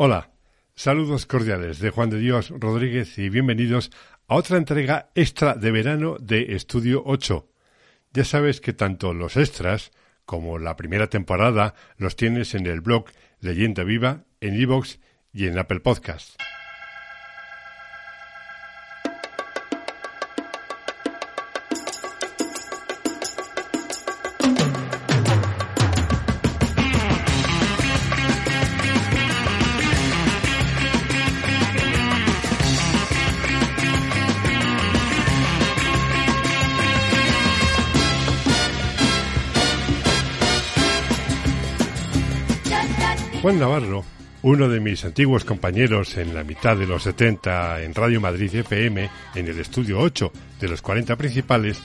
Hola, saludos cordiales de Juan de Dios Rodríguez y bienvenidos a otra entrega extra de verano de Estudio 8. Ya sabes que tanto los extras como la primera temporada los tienes en el blog Leyenda Viva, en iVoox y en Apple Podcasts. Juan Navarro, uno de mis antiguos compañeros en la mitad de los 70 en Radio Madrid FM, en el estudio 8 de los 40 principales,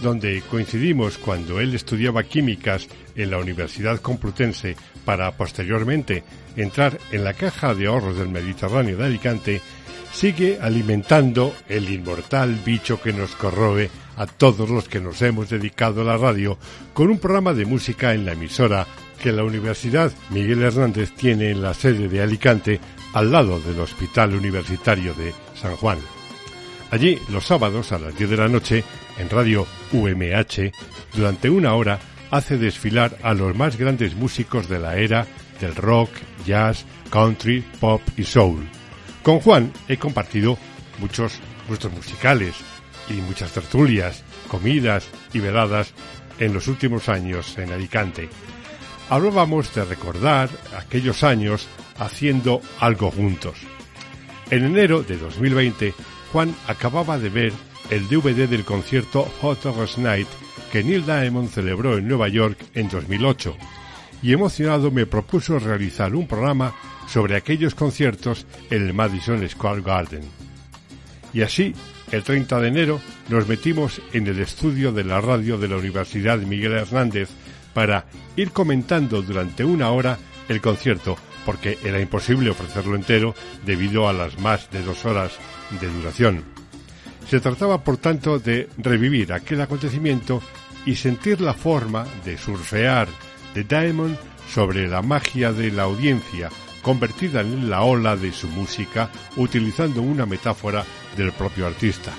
donde coincidimos cuando él estudiaba químicas en la Universidad Complutense para posteriormente entrar en la Caja de Ahorros del Mediterráneo de Alicante, sigue alimentando el inmortal bicho que nos corroe a todos los que nos hemos dedicado a la radio con un programa de música en la emisora que la Universidad Miguel Hernández tiene en la sede de Alicante, al lado del Hospital Universitario de San Juan. Allí, los sábados a las 10 de la noche, en Radio UMH, durante una hora, hace desfilar a los más grandes músicos de la era del rock, jazz, country, pop y soul. Con Juan he compartido muchos gustos musicales y muchas tertulias, comidas y veladas en los últimos años en Alicante hablábamos de recordar aquellos años haciendo algo juntos. En enero de 2020, Juan acababa de ver el DVD del concierto Hot August Night que Neil Diamond celebró en Nueva York en 2008, y emocionado me propuso realizar un programa sobre aquellos conciertos en el Madison Square Garden. Y así, el 30 de enero, nos metimos en el estudio de la radio de la Universidad Miguel Hernández para ir comentando durante una hora el concierto, porque era imposible ofrecerlo entero debido a las más de dos horas de duración. Se trataba, por tanto, de revivir aquel acontecimiento y sentir la forma de surfear de Diamond sobre la magia de la audiencia, convertida en la ola de su música, utilizando una metáfora del propio artista.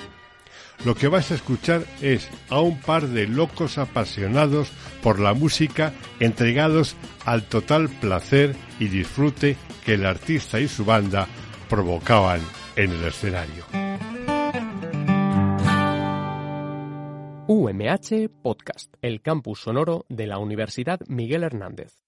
Lo que vas a escuchar es a un par de locos apasionados por la música, entregados al total placer y disfrute que el artista y su banda provocaban en el escenario. UMH Podcast, el campus sonoro de la Universidad Miguel Hernández.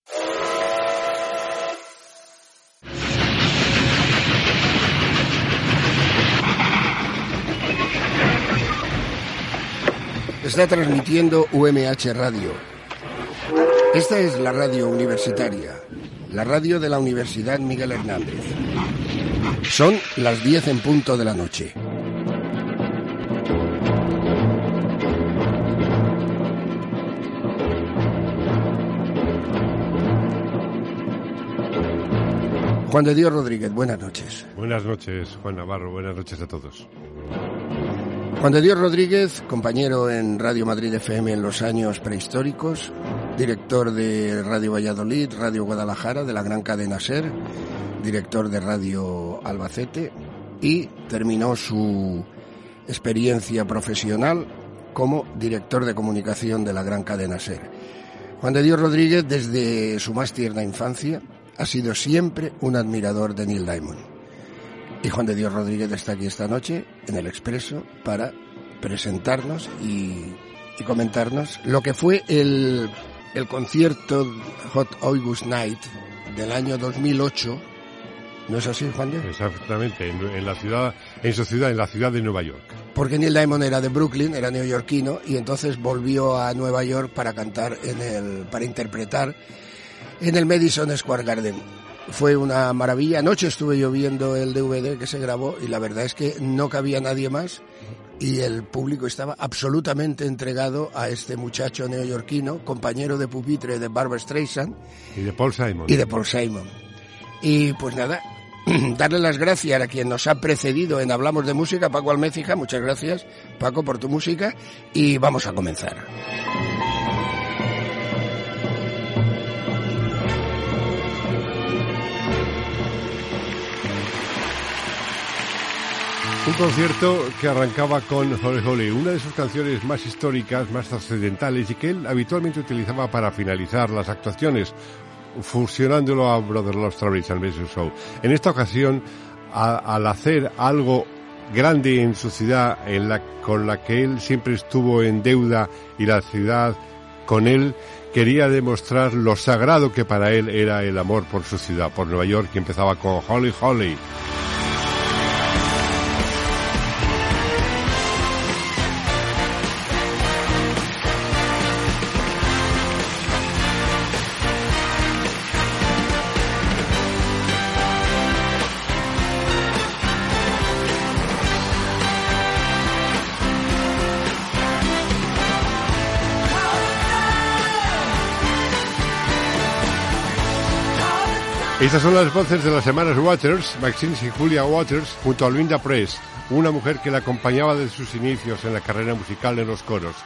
Está transmitiendo UMH Radio. Esta es la radio universitaria, la radio de la Universidad Miguel Hernández. Son las 10 en punto de la noche. Juan de Dios Rodríguez, buenas noches. Buenas noches, Juan Navarro, buenas noches a todos. Juan de Dios Rodríguez, compañero en Radio Madrid FM en los años prehistóricos, director de Radio Valladolid, Radio Guadalajara, de la gran cadena SER, director de Radio Albacete y terminó su experiencia profesional como director de comunicación de la gran cadena SER. Juan de Dios Rodríguez, desde su más tierna infancia, ha sido siempre un admirador de Neil Diamond y Juan de Dios Rodríguez está aquí esta noche en el Expreso para presentarnos y, comentarnos lo que fue el, el concierto Hot August Night del año 2008. ¿No es así, Juan de? Exactamente, en, la ciudad, en su ciudad, en la ciudad de Nueva York. Porque Neil Diamond era de Brooklyn, era neoyorquino, y entonces volvió a Nueva York para cantar en el, para interpretar en el Madison Square Garden. Fue una maravilla. Anoche estuve yo viendo el DVD que se grabó y la verdad es que no cabía nadie más y el público estaba absolutamente entregado a este muchacho neoyorquino, compañero de pupitre de Barbara Streisand. Y de Paul Simon. Y de Paul Simon. Y pues nada, darle las gracias a quien nos ha precedido en Hablamos de Música, Paco Almécija. Muchas gracias, Paco, por tu música. Y vamos a comenzar. Un concierto que arrancaba con Holly Holly, una de sus canciones más históricas, más trascendentales y que él habitualmente utilizaba para finalizar las actuaciones, fusionándolo a Brother Lost Travis and Show. En esta ocasión, al hacer algo grande en su ciudad, con la que él siempre estuvo en deuda y la ciudad con él, quería demostrar lo sagrado que para él era el amor por su ciudad, por Nueva York, que empezaba con Holly Holly. Estas son las voces de las hermanas Waters, Maxine y Julia Waters, junto a Linda Press, una mujer que la acompañaba desde sus inicios en la carrera musical en los coros.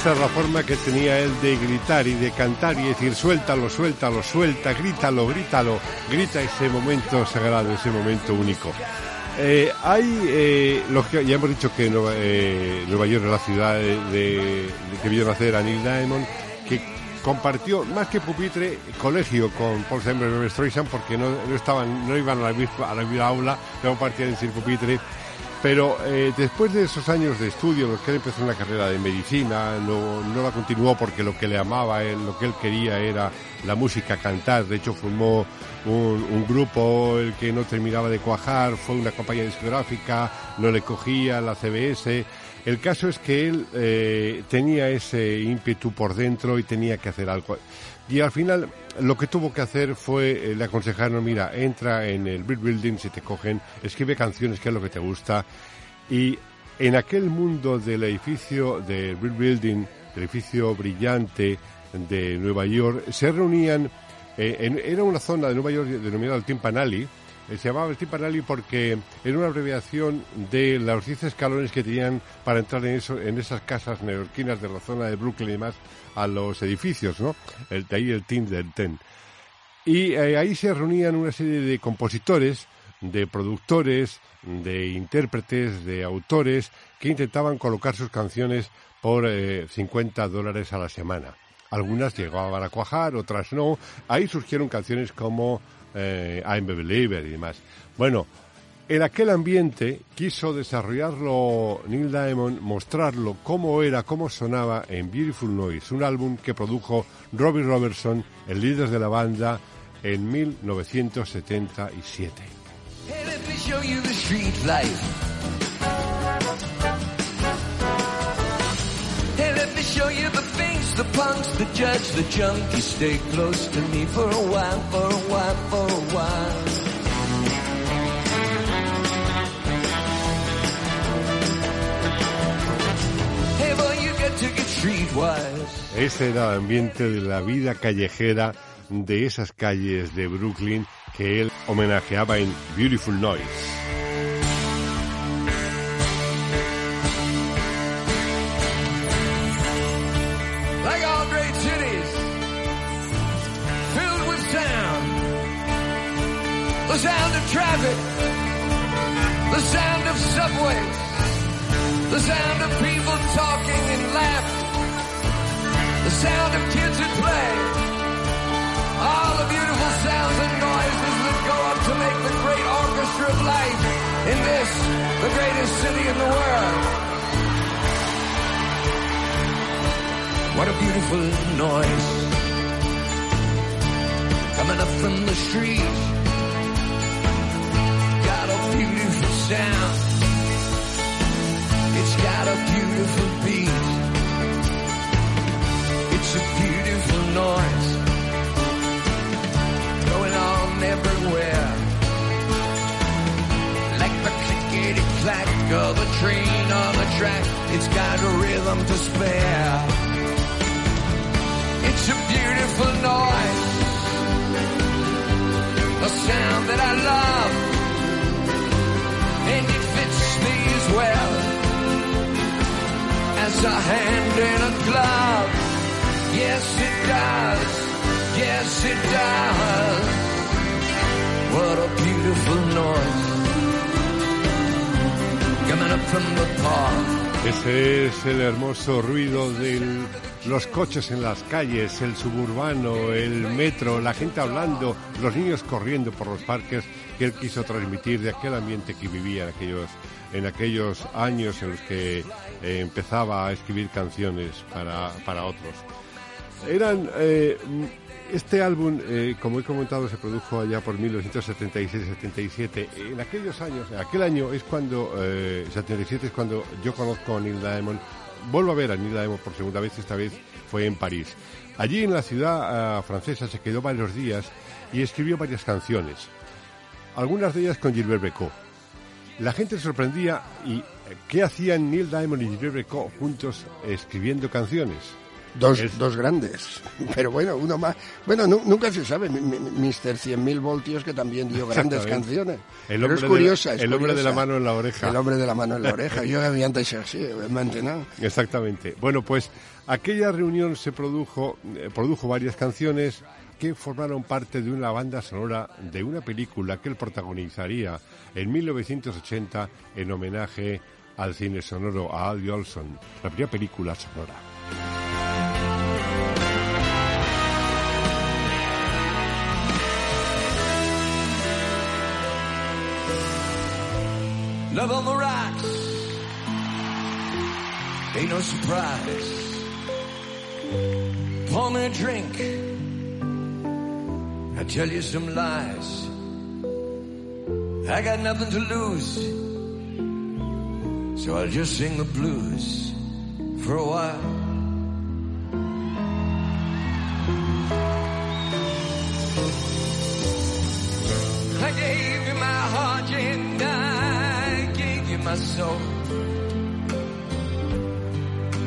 Esa es la forma que tenía él de gritar y de cantar y decir suéltalo, suéltalo, suelta, grítalo, grítalo, grita ese momento sagrado, ese momento único. Eh, hay, eh, ya hemos dicho que Nueva, eh, Nueva York es la ciudad de, que vio nacer a Neil Diamond, que compartió más que pupitre colegio con Paul Simon Streisand porque no, estaban, no iban a la misma, a la misma aula, no compartían decir pupitre pero eh, después de esos años de estudio, los que él empezó una carrera de medicina, no, no la continuó porque lo que le amaba, él, lo que él quería era la música, cantar. De hecho, formó un, un, grupo el que no terminaba de cuajar, fue una compañía discográfica, no le cogía la CBS. El caso es que él eh, tenía ese ímpetu por dentro y tenía que hacer algo. Y al final lo que tuvo que hacer fue, eh, le aconsejaron, mira, entra en el Brick Building si te cogen, escribe canciones que es lo que te gusta. Y en aquel mundo del edificio del Brick Building, del edificio brillante de Nueva York, se reunían, eh, era una zona de Nueva York denominada el Timpanali, eh, se llamaba el Timpanali porque era una abreviación de los 10 escalones que tenían para entrar en, eso, en esas casas neoyorquinas de la zona de Brooklyn y demás, a los edificios, ¿no? El, de ahí el team del TEN. Y eh, ahí se reunían una serie de compositores, de productores, de intérpretes, de autores, que intentaban colocar sus canciones por 50 eh, dólares a la semana. Algunas llegaban a cuajar, otras no. Ahí surgieron canciones como eh, I'm a Believer y demás. Bueno, en aquel ambiente quiso desarrollarlo Neil Diamond, mostrarlo cómo era, cómo sonaba en Beautiful Noise, un álbum que produjo Robbie Robertson, el líder de la banda, en 1977. the Ese era el ambiente de la vida callejera de esas calles de Brooklyn que él homenajeaba en Beautiful Noise. like all great cities, filled with sound. The sound of traffic, the sound of subways, the sound of people talking and laughing, the sound of kids at play. All the beautiful sounds and noises that go up to make the great orchestra of life in this, the greatest city in the world. What a beautiful noise coming up from the street. Got a beautiful sound. It's got a beautiful beat. It's a beautiful noise going on everywhere. Like the clickety clack of a train on the track. It's got a rhythm to spare. It's a beautiful noise, a sound that I love, and it fits me as well Ese es el hermoso ruido de los coches en las calles, el suburbano, el metro, la gente hablando, los niños corriendo por los parques que él quiso transmitir de aquel ambiente que vivía en aquellos, en aquellos años en los que eh, empezaba a escribir canciones para, para otros. Eran eh, este álbum, eh, como he comentado, se produjo allá por 1976-77. En aquellos años, aquel año es cuando, eh, 77 es cuando yo conozco a Neil Diamond. Vuelvo a ver a Neil Diamond por segunda vez, esta vez fue en París. Allí en la ciudad francesa se quedó varios días y escribió varias canciones. Algunas de ellas con Gilbert Becot. La gente se sorprendía y ¿qué hacían Neil Diamond y Gilbert Becot juntos escribiendo canciones? Dos, es... dos grandes, pero bueno, uno más. Bueno, nu nunca se sabe. Mr. 100.000 voltios que también dio grandes canciones. El hombre, pero es curiosa, de, el hombre de la mano en la oreja. El hombre de la mano en la oreja. Yo había antes así, ¿no? Exactamente. Bueno, pues aquella reunión se produjo, eh, produjo varias canciones que formaron parte de una banda sonora de una película que él protagonizaría en 1980 en homenaje al cine sonoro a Al Olson, la primera película sonora. Love on the rocks. Ain't no surprise. Pour me a drink. I tell you some lies. I got nothing to lose. So I'll just sing the blues for a while. I gave you my heart and I gave you my soul.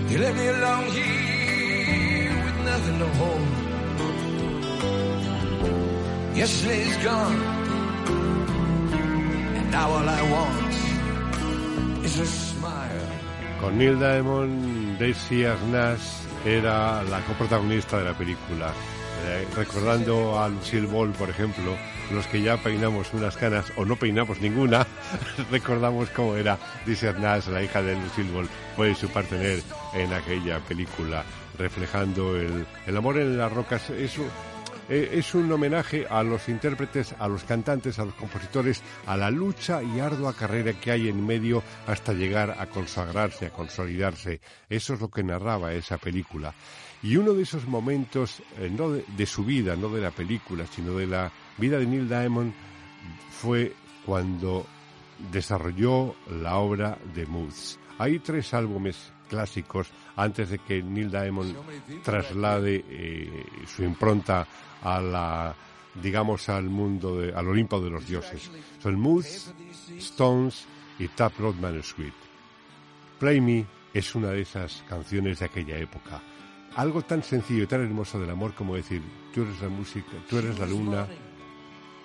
You left me alone here with nothing to hold. Yesterday's gone, now all I want is a smile. Con Neil Diamond, Daisy Arnaz era la coprotagonista de la película. Eh, recordando a Lucille Ball, por ejemplo, los que ya peinamos unas canas o no peinamos ninguna, recordamos cómo era Daisy Arnaz, la hija de Lucille Ball, fue su partener en aquella película, reflejando el, el amor en las rocas. Eso eh, es un homenaje a los intérpretes, a los cantantes, a los compositores, a la lucha y ardua carrera que hay en medio hasta llegar a consagrarse, a consolidarse. Eso es lo que narraba esa película. Y uno de esos momentos, eh, no de, de, su vida, no de la película, sino de la vida de Neil Diamond, fue cuando desarrolló la obra de Moods. Hay tres álbumes clásicos antes de que Neil Diamond traslade eh, su impronta a la digamos al mundo de, al Olimpo de los dioses. Son Moose, Stones y Tap Road Manuscript. Play Me es una de esas canciones de aquella época. Algo tan sencillo y tan hermoso del amor como decir, tú eres la música, tú eres la luna,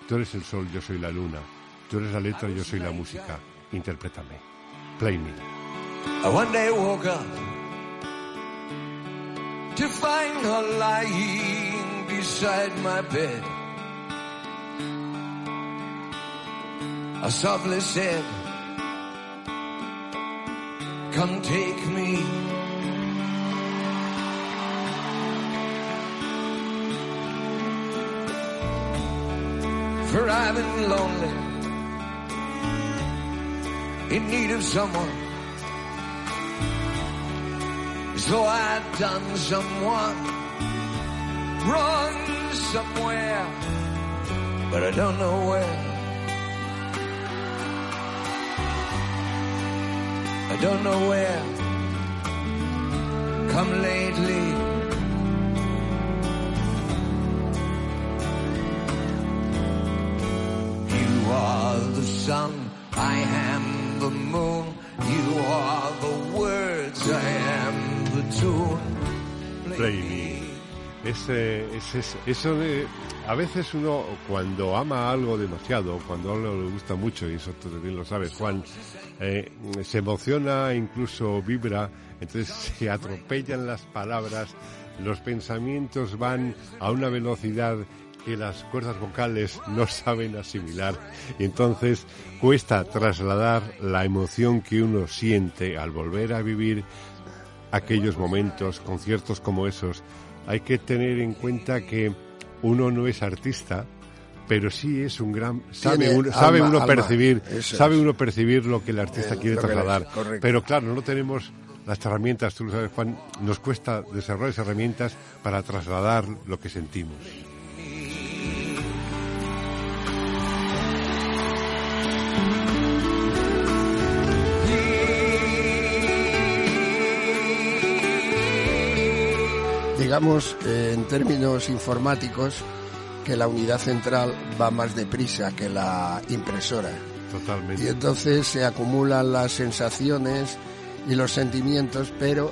tú eres el sol, yo soy la luna, tú eres la letra, yo soy la música, interprétame. Play Me. I one day woke up to find her lying beside my bed. I softly said, Come take me. For I've been lonely, in need of someone. So I'd done someone wrong somewhere, but I don't know where. I don't know where. Come lately. You are the sun, I am the moon. You are the words, I am. Play Me. Es, eh, es- es- eso a veces uno cuando ama algo demasiado, cuando algo le gusta mucho, y eso tú también lo sabes, Juan, eh, se emociona, incluso vibra, entonces se atropellan las palabras, los pensamientos van a una velocidad que las cuerdas vocales no saben asimilar y entonces cuesta trasladar la emoción que uno siente al volver a vivir aquellos momentos, conciertos como esos, hay que tener en cuenta que uno no es artista, pero sí es un gran sabe uno, sabe uno alma. percibir, sabe uno percibir lo que el artista quiere trasladar. Pero claro, no tenemos las herramientas, tú lo sabes Juan, nos cuesta desarrollar esas herramientas para trasladar lo que sentimos. Digamos eh, en términos informáticos que la unidad central va más deprisa que la impresora Totalmente. y entonces se acumulan las sensaciones y los sentimientos pero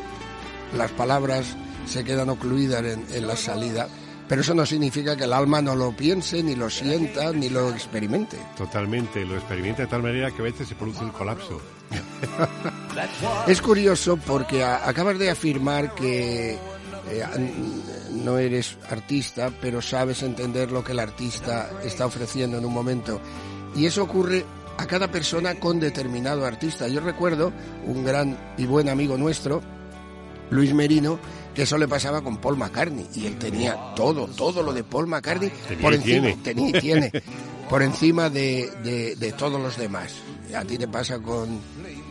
las palabras se quedan ocluidas en, en la salida pero eso no significa que el alma no lo piense ni lo sienta ni lo experimente Totalmente, lo experimenta de tal manera que a veces se produce un colapso. Es curioso porque a- acabas de afirmar que eh, no eres artista, pero sabes entender lo que el artista está ofreciendo en un momento. Y eso ocurre a cada persona con determinado artista. Yo recuerdo un gran y buen amigo nuestro, Luis Merino, que eso le pasaba con Paul McCartney. Y él tenía todo, todo lo de Paul McCartney Tenía por encima, tiene. tenía y tiene, por encima de, de- de todos los demás. A ti te pasa con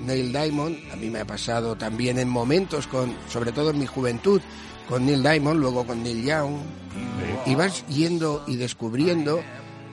Neil Diamond, a mí me ha pasado también en momentos, con, sobre todo en mi juventud, con Neil Diamond, luego con Neil Young. Y vas yendo y descubriendo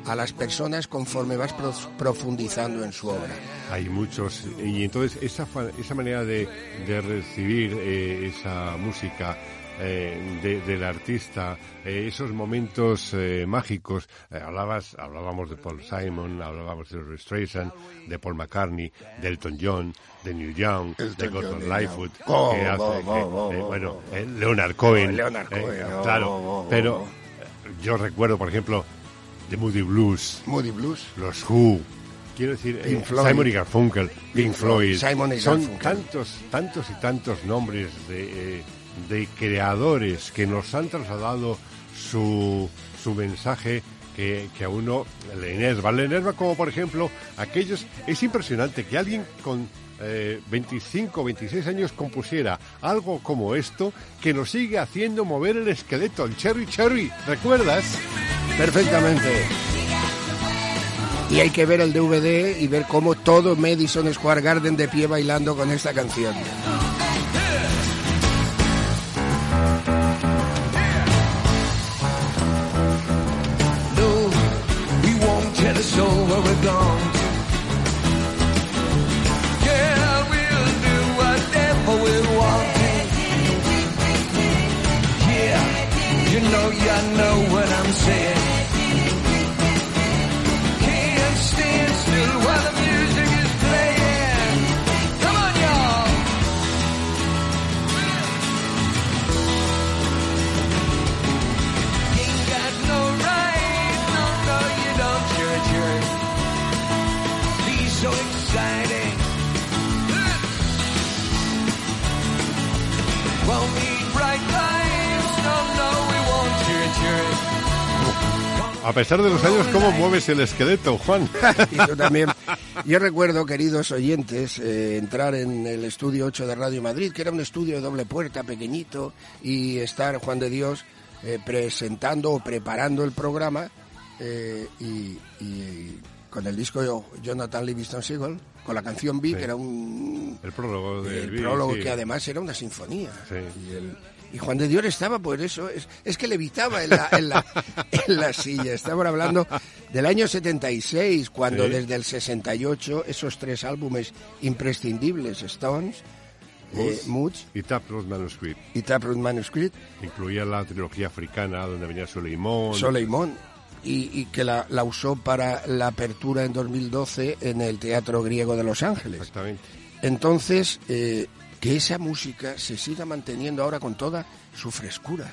a las personas conforme vas pro- profundizando en su obra. Hay muchos, y entonces esa, esa manera de, de recibir eh, esa música eh, de- del artista, eh, esos momentos eh, mágicos, eh, hablabas, hablábamos de Paul Simon, hablábamos de Elvis Streisand, de Paul McCartney, de Elton John, de Neil Young, Elton de Gordon Lightfoot. Oh, oh, oh, oh, oh, bueno, oh. Leonard Cohen, Leonard eh, Cohen, oh, claro, oh, oh, pero oh. eh, yo recuerdo, por ejemplo, The Moody Blues, Moody Blues. los Who, quiero decir, eh. Simon y Garfunkel, Pink Floyd, Simon y son Garfunkel. tantos, tantos y tantos nombres de, eh, de creadores que nos han trasladado su, su mensaje que, que a uno le enerva. Le como, por ejemplo, aquellos... Es impresionante que alguien con eh, 25 26 años compusiera algo como esto que nos sigue haciendo mover el esqueleto, el Cherry Cherry. ¿Recuerdas? Perfectamente. Y hay que ver el DVD y ver cómo todo Madison Square Garden de pie bailando con esta canción. I we'll do whatever we want to. Yeah, you know, know what I'm saying. A pesar de los años, ¿cómo mueves el esqueleto, Juan? Y yo también. Yo recuerdo, queridos oyentes, eh, entrar en el estudio 8 de Radio Madrid, que era un estudio de doble puerta, pequeñito, y estar Juan de Dios eh, presentando o preparando el programa eh, y, y con el disco Jonathan Livingston Seagull, con la canción B, Sí. que era un, El prólogo el prólogo sí. que además era una sinfonía. Sí. Y, el- y Juan de Dios estaba por eso, es, es que levitaba en la, en, la, en la silla. Estamos hablando del año 76, cuando Sí. desde el 68 esos tres álbumes imprescindibles, Stones, eh, Moods Y Taproot Manuscript. y Taproot Manuscript, Incluía la trilogía africana, donde venía Soleimón. Soleimón, y, y que la, la usó para la apertura en 2012 en el Teatro Griego de Los Ángeles. Exactamente. Entonces, eh, que esa música se siga manteniendo ahora con toda su frescura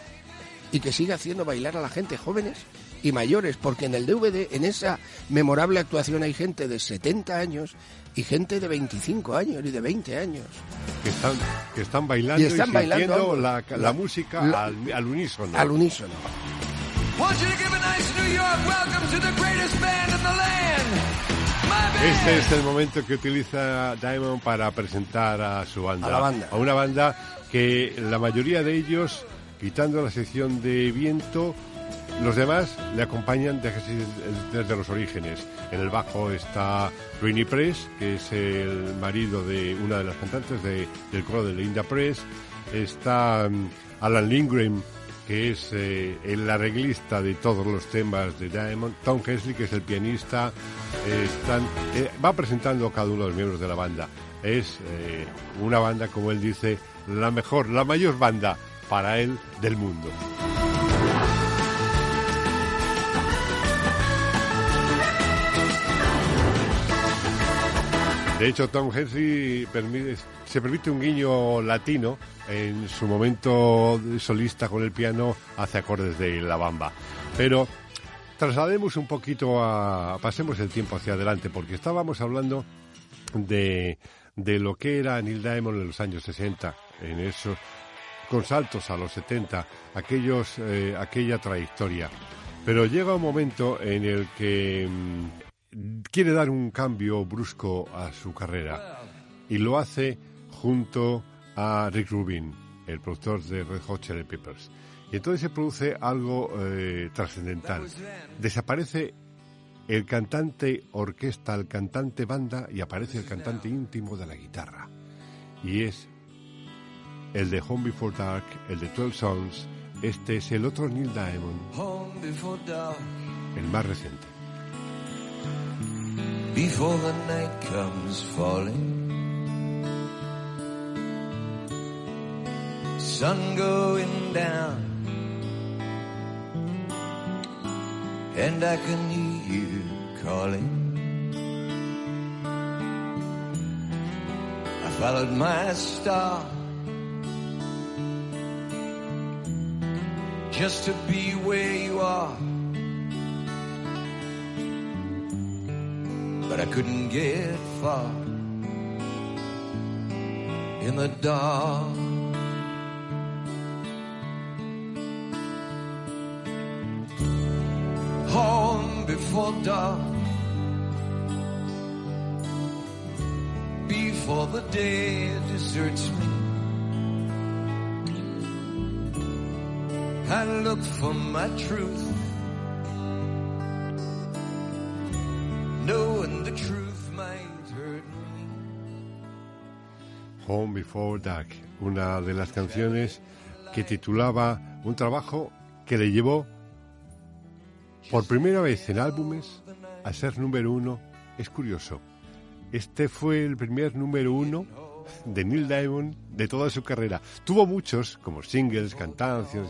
y que siga haciendo bailar a la gente, jóvenes y mayores, porque en el DVD, en esa memorable actuación hay gente de 70 años y gente de 25 años y de 20 años. Que están, que están bailando Y y, están bailando sintiendo algo. la, la La- música la- al, al unísono. Al unísono. Want you to give a nice New York welcome to the greatest band in the land. Este es el momento que utiliza Diamond para presentar a su banda. A la banda. A una banda que la mayoría de ellos, quitando la sección de viento, los demás le acompañan desde, desde los orígenes. En el bajo está Rini Press, que es el marido de una de las cantantes de- del coro de Linda Press. Está mm, Alan Lindgren, que es eh, el arreglista de todos los temas de Diamond, Tom Hensley, que es el pianista, eh, eh, va presentando a cada uno de los miembros de la banda. Es eh, una banda, como él dice, la mejor, la mayor banda para él del mundo. De hecho, Tom Hensley permite- se permite un guiño latino en su momento solista con el piano hace acordes de la bamba. Pero traslademos un poquito a... pasemos el tiempo hacia adelante, porque estábamos hablando de, de lo que era Neil Diamond en los años 60, en esos con saltos a los 70, aquellos, eh, aquella trayectoria. Pero llega un momento en el que mm, quiere dar un cambio brusco a su carrera y lo hace junto a Rick Rubin, el productor de Red Hot Chili Peppers. Y entonces se produce algo eh, trascendental. Desaparece el cantante orquesta, el cantante banda y aparece el cantante íntimo de la guitarra. Y es el de Home Before Dark, el de 12 Songs. Este es el otro Neil Diamond, el más reciente. Before the night comes falling. Sun going down, and I can hear you calling. I followed my star. Just to be where you are. But I couldn't get far in the dark. Home before dark, before the day deserts me. I look for my truth. Home Before Dark, una de las canciones que titulaba un trabajo que le llevó por primera vez en álbumes a ser número uno. Es curioso. Este fue el primer número uno de Neil Diamond de toda su carrera. Tuvo muchos, como singles, cantancias,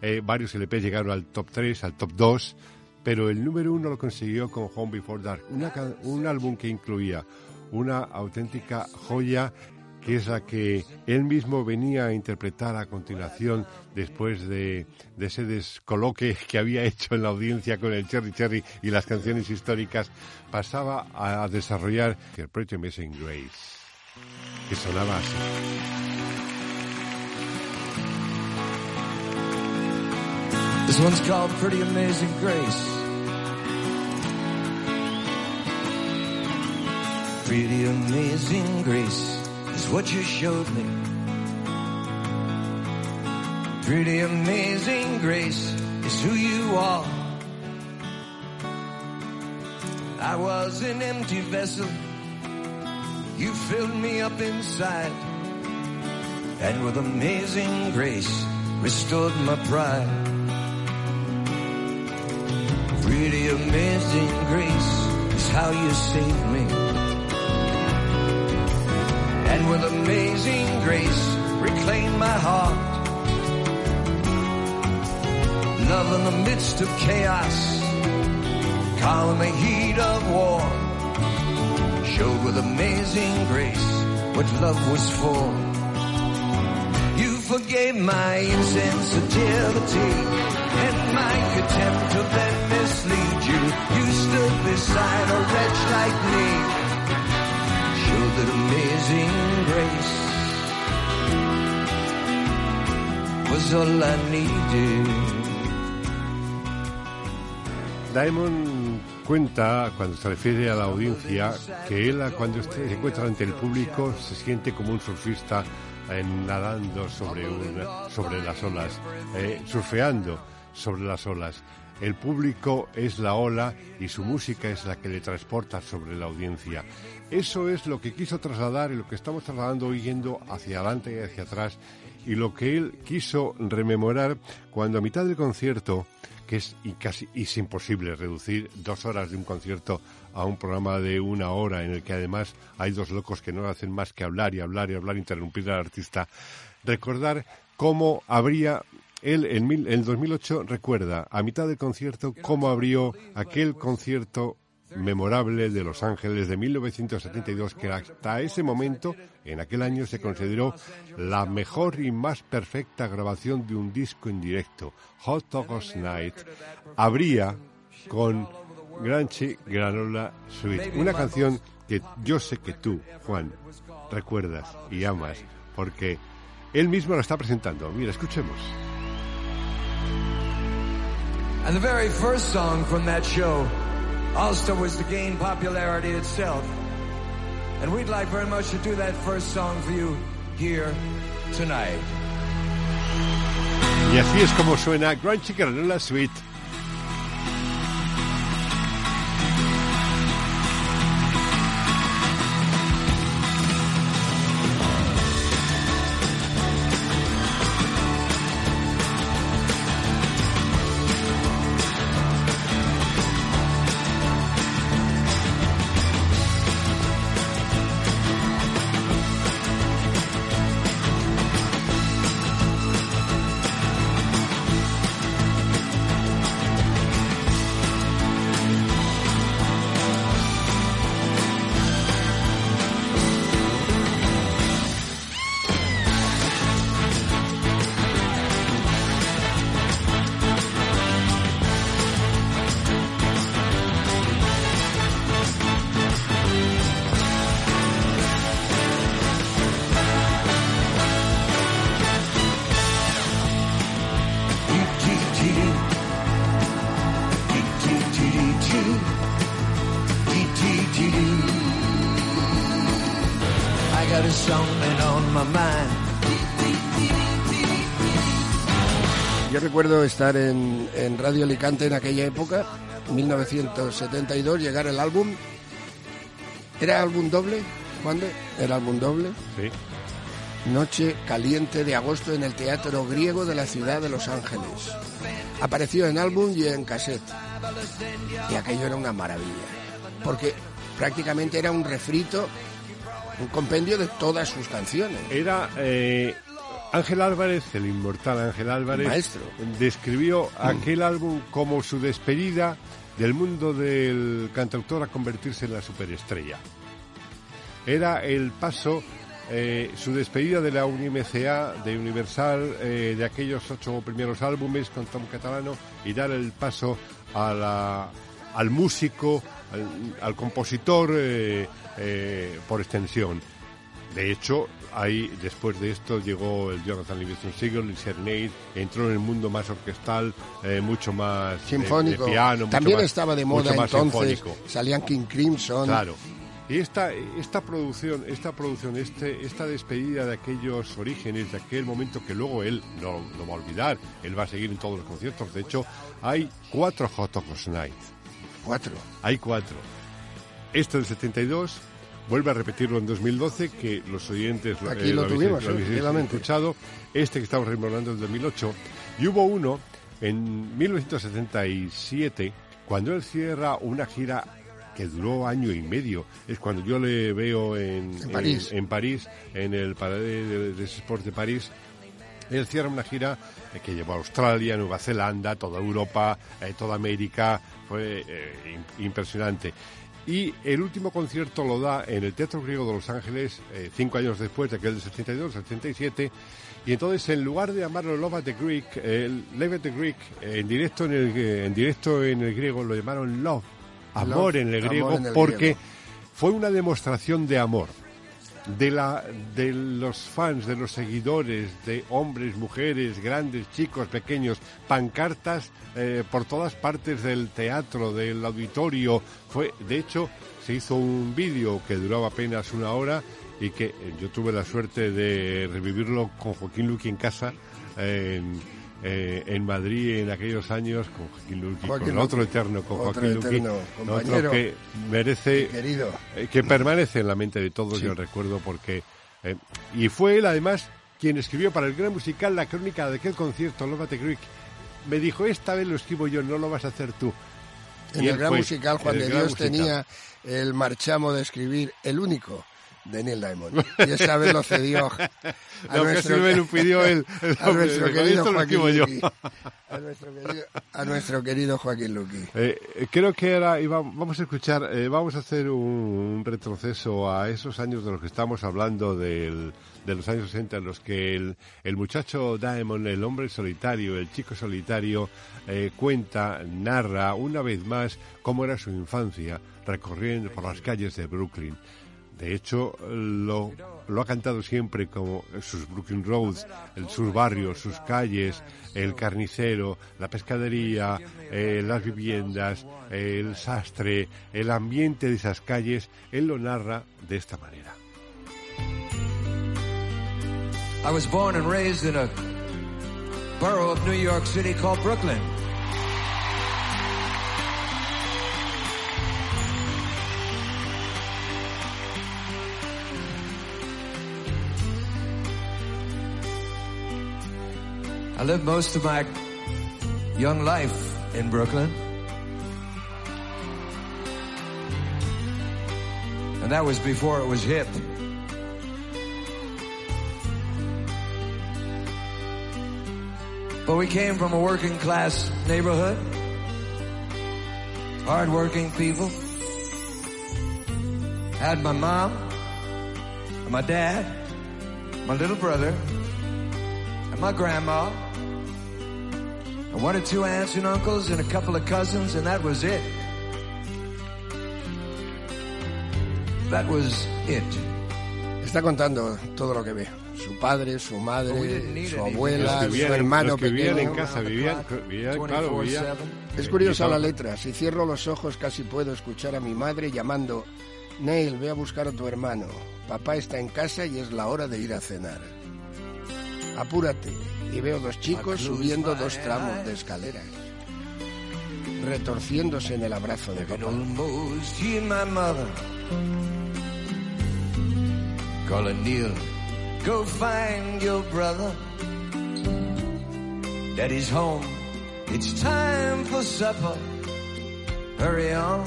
eh, varios LP llegaron al top 3, al top 2, pero el número uno lo consiguió con Home Before Dark, un álbum que incluía una auténtica joya que es la que él mismo venía a interpretar a continuación después de, ese descoloque que había hecho en la audiencia con el Cherry Cherry y las canciones históricas, pasaba a desarrollar el Pretty Amazing Grace, que sonaba así. This one's called Pretty Amazing Grace. Pretty Amazing Grace. Is what you showed me. Pretty amazing grace is who you are. I was an empty vessel. You filled me up inside. And with amazing grace, restored my pride. Pretty amazing grace is how you saved me and with amazing grace reclaim my heart. Love in the midst of chaos, calm in the heat of war, showed with amazing grace what love was for. You forgave my insensitivity and my contempt to then mislead you. You stood beside a wretch like me that amazing grace was all I needed. Diamond cuenta, cuando se refiere a la audiencia, que él cuando se encuentra ante el público se siente como un surfista eh, nadando sobre, las olas, eh, surfeando sobre las olas. El público es la ola y su música es la que le transporta sobre la audiencia. Eso es lo que quiso trasladar y lo que estamos trasladando hoy yendo hacia adelante y hacia atrás y lo que él quiso rememorar cuando a mitad del concierto, que es y casi es imposible reducir dos horas de un concierto a un programa de una hora en el que además hay dos locos que no hacen más que hablar y hablar y hablar, interrumpir al artista, recordar cómo habría él en, mil, 2008 recuerda a mitad del concierto cómo abrió aquel concierto memorable de Los Ángeles de 1972 que hasta ese momento, en aquel año, se consideró la mejor y más perfecta grabación de un disco en directo, Hot August Night, abría con Granchi Granola Suite, una canción que yo sé que tú, Juan, recuerdas y amas, porque él mismo la está presentando. Mira, escuchemos. And the very first song from that show also was to gain popularity itself. And we'd like very much to do that first song for you here tonight. Y así es como suena Grand la Suite recuerdo estar en, Radio Alicante en aquella época, 1972, llegar el álbum. ¿Era álbum doble, Juan? ¿Era álbum doble? Sí. Noche caliente de agosto en el Teatro Griego de la ciudad de Los Ángeles. Apareció en álbum y en cassette. Y aquello era una maravilla. Porque prácticamente era un refrito un compendio de todas sus canciones. Era eh, Ángel Álvarez, el inmortal Ángel Álvarez, Maestro. describió aquel álbum como su despedida del mundo del cantautor a convertirse en la superestrella. Era el paso, eh, su despedida de la UniMCA, de Universal, eh, de aquellos ocho primeros álbumes con Tom Catalano y dar el paso a la- al músico, al, al compositor eh, eh, por extensión. De hecho, ahí después de esto llegó el Jonathan Livingston Seagull, el Serenade, entró en el mundo más orquestal, eh, mucho más de- Sinfónico. de piano, mucho También más- estaba de mucho moda más entonces. sinfónico. Salían King Crimson. Claro. Y esta, esta producción, esta producción, este, esta despedida de aquellos orígenes, de aquel momento que luego él no, no va a olvidar, él va a seguir en todos los conciertos. De hecho, hay cuatro Hot Night. Cuatro. Hay cuatro. Este del 72 vuelve a repetirlo en 2012, que los oyentes lo, Aquí lo habéis- tuvimos, lo habéis escuchado. Este que estamos rememorando en 2008. Y hubo uno en 1977, cuando él cierra una gira que duró año y medio. Es cuando yo le veo en, En París. en, París, en el Parade de, de Sports de París. Él cierra una gira eh, que llevó a Australia, Nueva Zelanda, toda Europa, eh, toda América. Fue eh, im- impresionante. Y el último concierto lo da en el Teatro Griego de Los Ángeles, eh, cinco años después de aquel del 72, 77. Y entonces, en lugar de llamarlo Love at the Greek, el Love at the Greek, eh, en directo en el, en directo en el griego lo llamaron Love, amor Love, en el amor griego, en el porque fue una demostración de amor de la de los fans, de los seguidores, de hombres, mujeres, grandes, chicos, pequeños, pancartas eh, por todas partes del teatro, del auditorio. Fue, de hecho, se hizo un vídeo que duraba apenas una hora y que eh, yo tuve la suerte de revivirlo con Joaquín Luqui en casa. en, eh, en Madrid en aquellos años con Joaquín Luqui, Joaquín con otro Luqui. eterno, con Otro Joaquín Luqui, eterno otro compañero. que merece Querido. eh, que permanece en la mente de todos, Sí. yo recuerdo, porque... eh, y fue él, además, quien escribió para el gran musical la crónica de aquel concierto, Love at the Greek. Me dijo, esta vez lo escribo yo, no lo vas a hacer tú. En Y el gran fue, musical, Juan de Dios musical. tenía el marchamo de escribir el único de Neil Diamond. Y esa vez lo cedió a lo pidió él. El a nuestro querido "Esto lo Joaquín escribo yo". Luqui. A nuestro querido, a nuestro querido Joaquín Luqui. Eh, creo que ahora iba- vamos a escuchar, eh, vamos a hacer un, un retroceso a esos años de los que estamos hablando del- de los años 60 en los que el, el muchacho Diamond, el hombre solitario, el chico solitario, eh, cuenta, narra una vez más cómo era su infancia recorriendo por las calles de Brooklyn. De hecho, lo, ha cantado siempre como sus Brooklyn Roads, el- sus barrios, sus calles, el carnicero, la pescadería, eh, las viviendas, el sastre, el ambiente de esas calles. Él lo narra de esta manera. I was born and raised in a borough of New York City called Brooklyn. I lived most of my young life in Brooklyn. And that was before it was hip. But we came from a working class neighborhood. Hard working people. Had my mom, and my dad, my little brother, and my grandma, and one or two aunts and uncles and a couple of cousins, and that was it. That was it. Está contando todo lo que ve. Su padre, su madre, su abuela, su vivían, hermano que vivían pequeño. en casa, vivían, vivían, claro, vivían. 24/7. Es curiosa la letra. Si cierro los ojos casi puedo escuchar a mi madre llamando, Neil, ve a buscar a tu hermano. Papá está en casa y es la hora de ir a cenar. Apúrate. Y veo dos chicos subiendo dos tramos de escaleras, retorciéndose en el abrazo de papá. calling Neil go find your brother. Daddy's home. It's time for supper. Hurry on.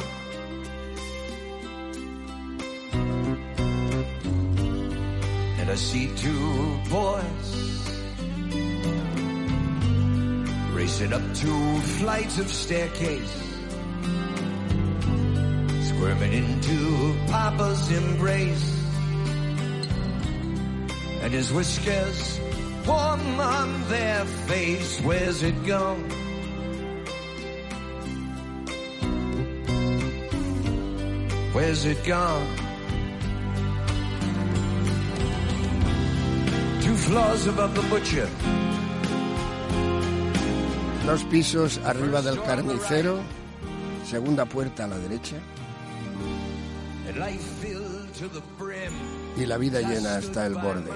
And I see two boys racing up two flights of staircase, squirming into Papa's embrace, and his whiskers warm on their face. Where's it gone? Where's it gone? Two floors above the butcher. Dos pisos arriba del carnicero, segunda puerta a la derecha y la vida llena hasta el borde.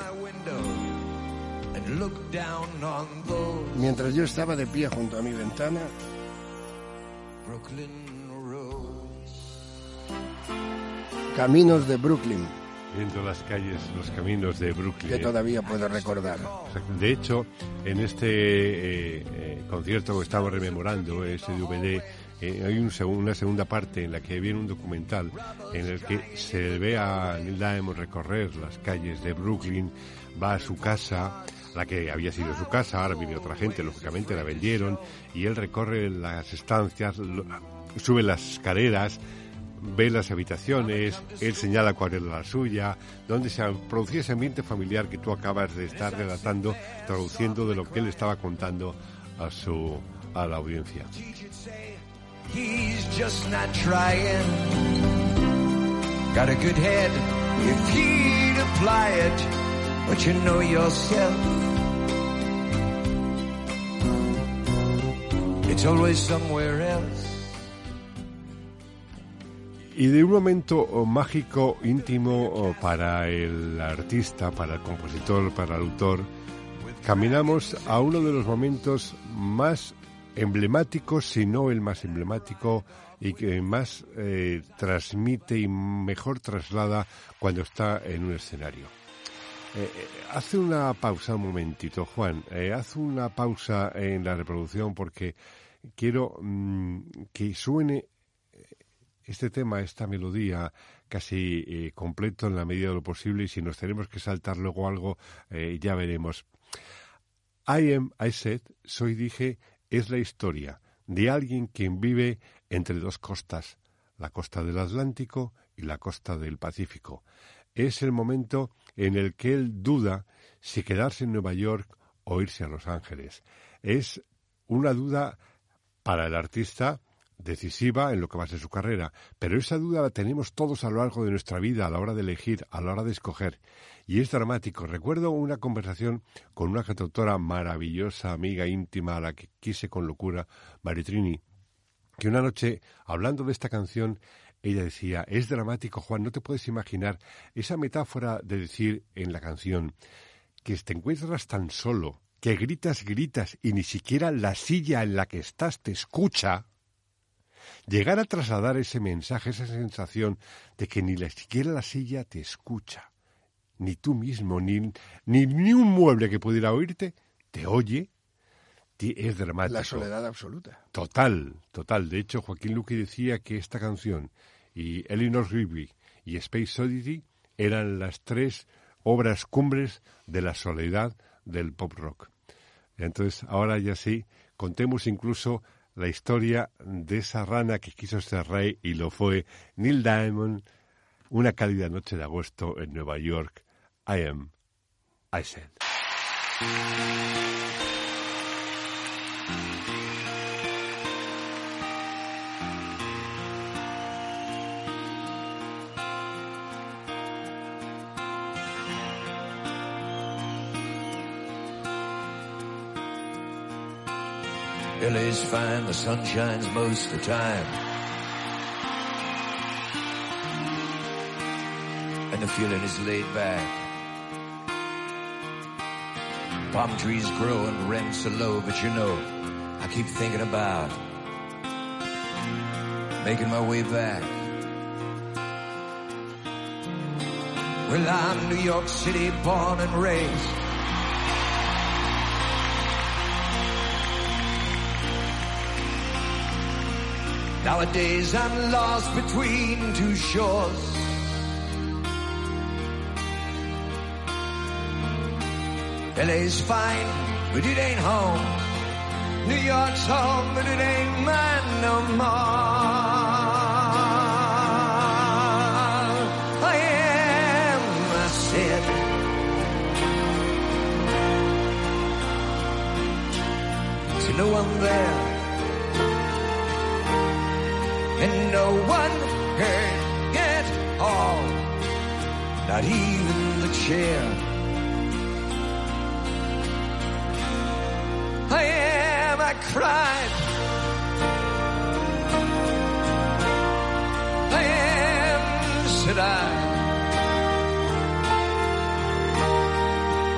Mientras yo estaba de pie junto a mi ventana, caminos de Brooklyn, Viendo las calles, los caminos de Brooklyn. que todavía puedo recordar. De hecho, en este eh, eh, concierto que estamos rememorando, ese DVD, eh, hay un segun- una segunda parte en la que viene un documental en el que se ve a Neil Diamond recorrer las calles de Brooklyn, va a su casa, la que había sido su casa, ahora vive otra gente, lógicamente la vendieron, y él recorre las estancias, sube las escaleras, ve las habitaciones, él señala cuál era la suya, donde se producía ese ambiente familiar que tú acabas de estar relatando, traduciendo de lo que él estaba contando a su a la audiencia. He's just not trying. Y de un momento oh, mágico, íntimo oh, para el artista, para el compositor, para el autor, caminamos a uno de los momentos más emblemáticos, si no el más emblemático, y que más eh, transmite y mejor traslada cuando está en un escenario. Eh, eh, hace una pausa un momentito, Juan. Eh, haz una pausa en la reproducción porque quiero mm, que suene este tema, esta melodía casi eh, completo en la medida de lo posible y si nos tenemos que saltar luego algo, eh, ya veremos. I am, I said, soy dije, es la historia de alguien quien vive entre dos costas, la costa del Atlántico y la costa del Pacífico. Es el momento en el que él duda si quedarse en Nueva York o irse a Los Ángeles. Es una duda para el artista decisiva en lo que va a ser su carrera, pero esa duda la tenemos todos a lo largo de nuestra vida a la hora de elegir, a la hora de escoger, y es dramático. Recuerdo una conversación con una cantautora maravillosa, amiga íntima, a la que quise con locura, Maritrini, que una noche, hablando de esta canción, ella decía, es dramático, Juan, no te puedes imaginar esa metáfora de decir en la canción que te encuentras tan solo, que gritas, gritas y ni siquiera la silla en la que estás te escucha, llegar a trasladar ese mensaje, esa sensación de que ni la, siquiera la silla te escucha, ni tú mismo, ni, ni, ni un mueble que pudiera oírte, te oye, es dramático. La soledad absoluta. Total, total. De hecho, Joaquín Luqui decía que esta canción y Eleanor Rigby y Space Oddity eran las tres obras cumbres de la soledad del pop rock. Entonces, ahora ya sí, contemos incluso la historia de esa rana que quiso ser rey y lo fue Neil Diamond, una cálida noche de agosto en Nueva York. I am, I said. LA's fine, the sun shines most of the time. And the feeling is laid back. Palm trees grow and rents are low, but you know, I keep thinking about making my way back. Well, I'm New York City born and raised. Nowadays I'm lost between two shores. LA's fine, but it ain't home. New York's home, but it ain't mine no more. I am, I said. See no one there, no one heard at all, not even the chair. I am, I cried. I am, said I.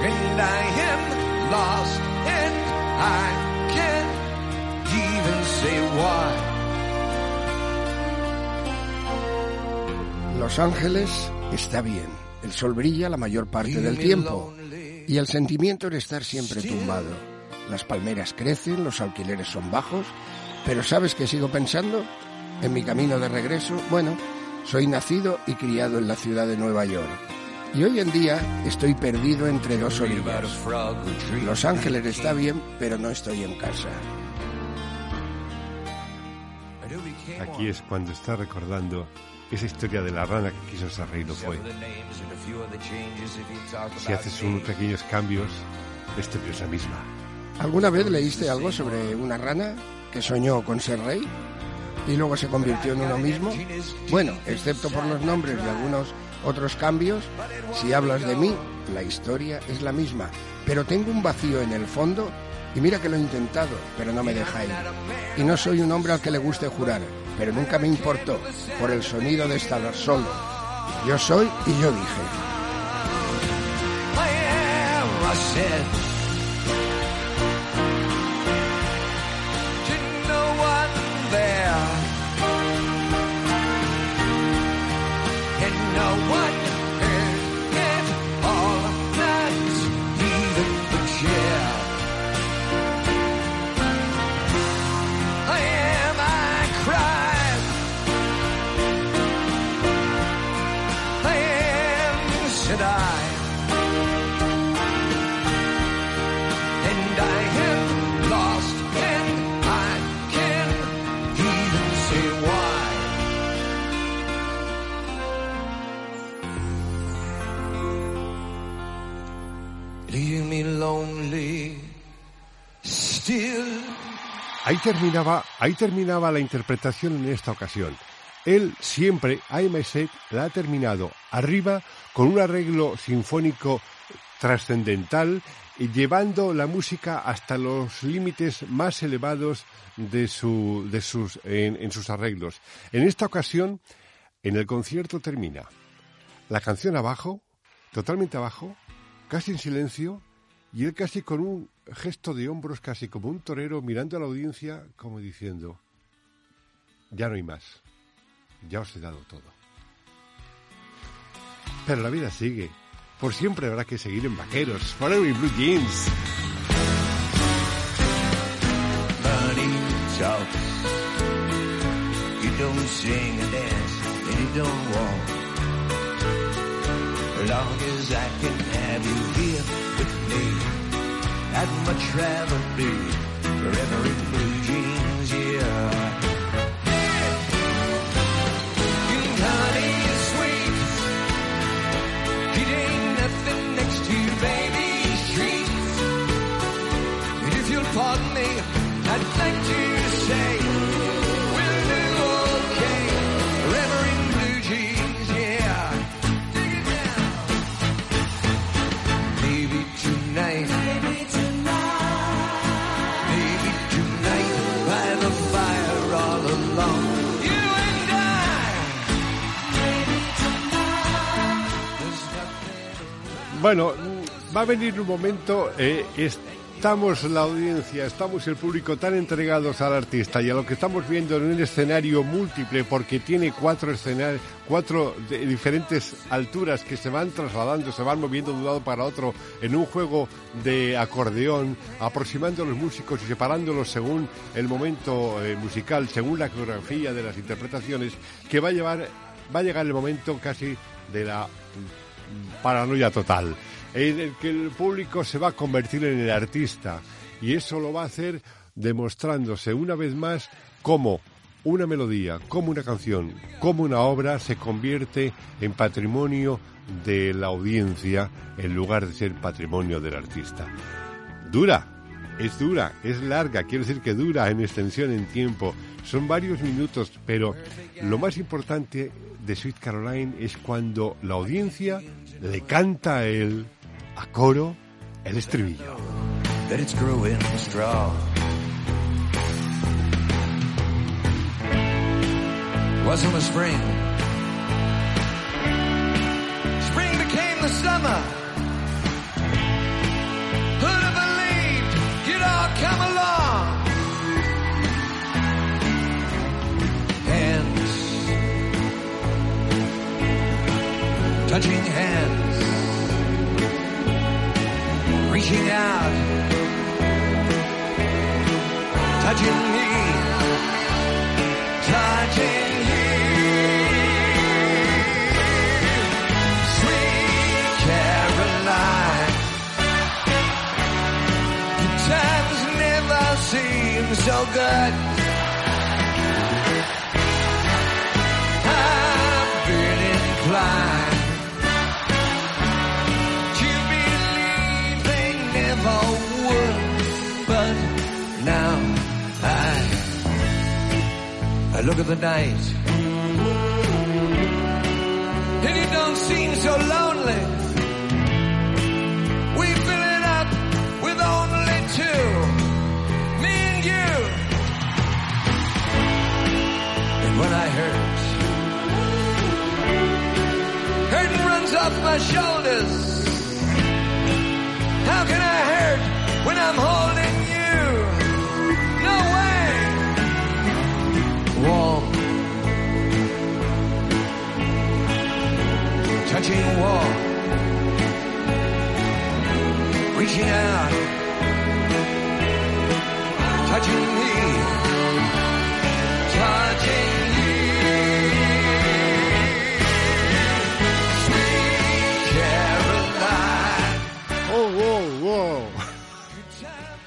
And I am lost, and I can't even say why. Los Ángeles está bien. El sol brilla la mayor parte del tiempo. Y el sentimiento de estar siempre tumbado. Las palmeras crecen, los alquileres son bajos, pero ¿sabes qué sigo pensando? En mi camino de regreso, bueno, soy nacido y criado en la ciudad de Nueva York. Y hoy en día estoy perdido entre dos orillas. Los Ángeles está bien, pero no estoy en casa. Aquí es cuando está recordando esa historia de la rana que quiso ser rey no fue. Si haces unos pequeños cambios, este es la misma. ¿Alguna vez leíste algo sobre una rana que soñó con ser rey y luego se convirtió en uno mismo? Bueno, excepto por los nombres y algunos otros cambios, si hablas de mí, la historia es la misma, pero tengo un vacío en el fondo y mira que lo he intentado, pero no me deja ir. Y no soy un hombre al que le guste jurar, pero nunca me importó por el sonido de estar solo. Yo soy y yo dije. Ahí terminaba, ahí terminaba la interpretación en esta ocasión. Él siempre, Set, la ha terminado arriba con un arreglo sinfónico trascendental, llevando la música hasta los límites más elevados de, su, de sus, en, en sus arreglos. En esta ocasión, en el concierto termina la canción abajo, totalmente abajo, casi en silencio, y él casi con un gesto de hombros, casi como un torero, mirando a la audiencia, como diciendo, ya no hay más, ya os he dado todo. Pero la vida sigue, por siempre habrá que seguir en vaqueros, forever in blue jeans. Long as I can have you here with me. I'd much rather be forever in blue jeans, Bueno, va a venir un momento, eh, estamos la audiencia, estamos el público tan entregados al artista y a lo que estamos viendo en un escenario múltiple porque tiene cuatro escenarios, cuatro de diferentes alturas que se van trasladando, se van moviendo de un lado para otro en un juego de acordeón, aproximando a los músicos y separándolos según el momento eh, musical, según la coreografía de las interpretaciones, que va a llevar, va a llegar el momento casi de la paranoia total. en el que el público se va a convertir en el artista y eso lo va a hacer demostrándose una vez más cómo una melodía, como una canción, como una obra se convierte en patrimonio de la audiencia en lugar de ser patrimonio del artista. Dura, es dura, es larga, quiero decir que dura en extensión en tiempo. Son varios minutos, pero lo más importante de Sweet Caroline es cuando la audiencia le canta a él, a coro, el estribillo. Wasn't spring. Spring became the summer. Touching hands, reaching out, touching me, touching you. Sweet Caroline. Times never seem so good. Look at the night and it don't seem so lonely. We fill it up with only two, me and you. And when I hurt, hurting runs off my shoulders. How can I hurt when I'm holding touching warm reaching out, touching me, touching you. Sweet Caroline. Oh, whoa, whoa.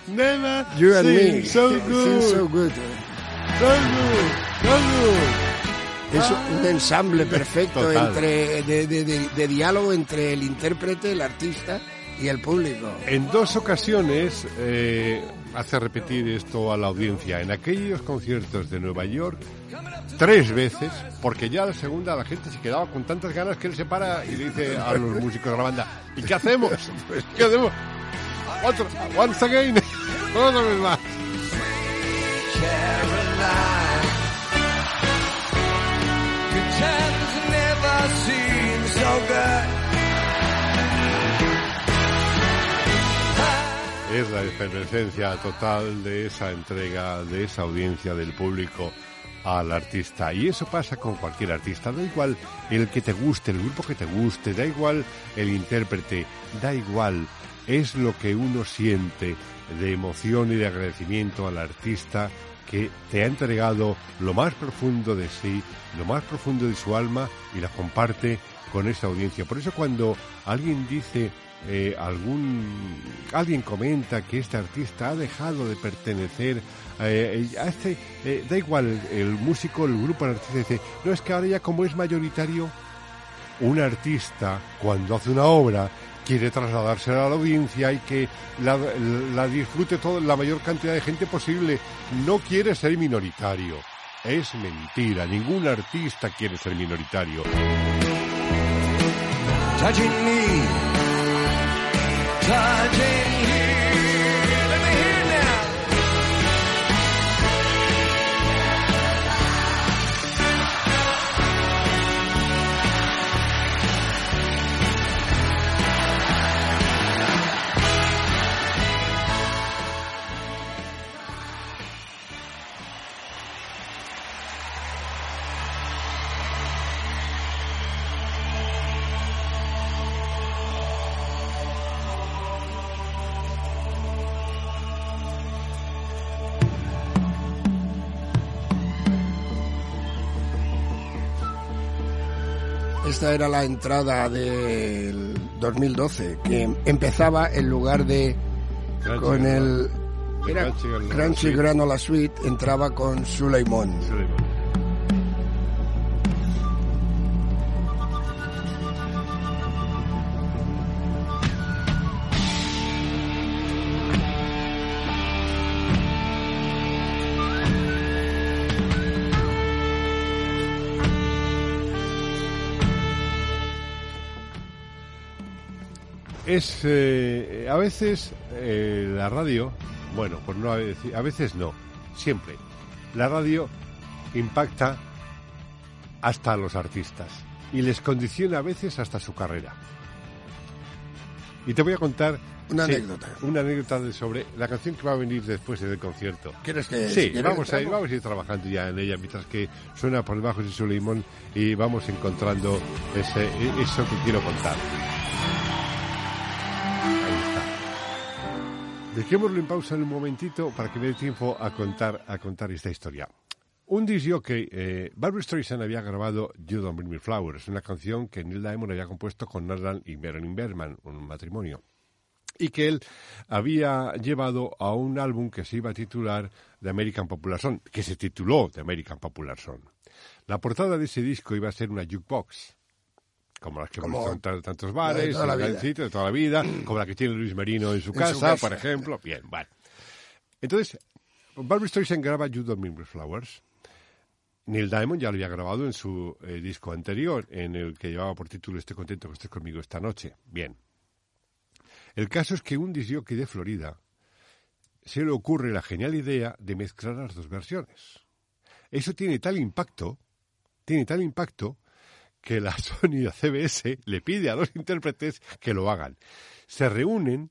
Never You and seen me. so Seems good. so good. So good, so good. Es un ensamble perfecto Total. entre de, de- de- de diálogo entre el intérprete, el artista y el público. En dos ocasiones eh, hace repetir esto a la audiencia. En aquellos conciertos de Nueva York, tres veces, porque ya la segunda la gente se quedaba con tantas ganas que él se para y dice a los músicos de la banda, ¿y qué hacemos? ¿Qué hacemos? Otro, once again, otra vez más. Es la efervescencia total de esa entrega, de esa audiencia del público al artista. Y eso pasa con cualquier artista. Da igual el que te guste, el grupo que te guste, da igual el intérprete, da igual. Es lo que uno siente de emoción y de agradecimiento al artista que te ha entregado lo más profundo de sí, lo más profundo de su alma y la comparte con esa audiencia. Por eso cuando alguien dice eh, algún alguien comenta que este artista ha dejado de pertenecer eh, a este eh, da igual el, músico el grupo el artista dice no es que ahora ya como es mayoritario un artista cuando hace una obra quiere trasladársela a la audiencia y que la, la disfrute toda la mayor cantidad de gente posible. No quiere ser minoritario. Es mentira. Ningún artista quiere ser minoritario touching me, Esta era la entrada del, 2012, que empezaba en lugar de Crunchy con el era Crunchy Granola Sweet, entraba con. Suleiman. Es eh, a veces eh, la radio, bueno, pues no a veces, a veces no, siempre. La radio impacta hasta a los artistas y les condiciona a veces hasta su carrera. Y te voy a contar Una sí, anécdota. una anécdota de- sobre la canción que va a venir después del concierto. ¿Quieres que Sí, si vamos a, ir, vamos a ir trabajando ya en ella mientras que suena por debajo de su limón y vamos encontrando ese, eso que quiero contar. Dejémoslo en pausa en un momentito para que me dé tiempo a contar, a contar esta historia. Un disc jockey, eh, Barbra Streisand había grabado You Don't Bring Me Flowers, una canción que Neil Diamond había compuesto con Narlan y Marilyn Berman, un matrimonio y que él había llevado a un álbum que se iba a titular The American Popular Song, que se tituló The American Popular Song. La portada de ese disco iba a ser una jukebox, como las que Como tantos la de bares, toda la en sitios de toda la vida, como la que tiene Luis Merino en su, En su casa, por ejemplo. Bien, vale. Entonces, Barbra Streisand graba You Don't Me Flowers. Neil Diamond ya lo había grabado en su eh, disco anterior, en el que llevaba por título Estoy contento que estés conmigo esta noche. Bien. El caso es que un disjockey de Florida se le ocurre la genial idea de mezclar las dos versiones. Eso tiene tal impacto, tiene tal impacto, que la Sony CBS le pide a los intérpretes que lo hagan. Se reúnen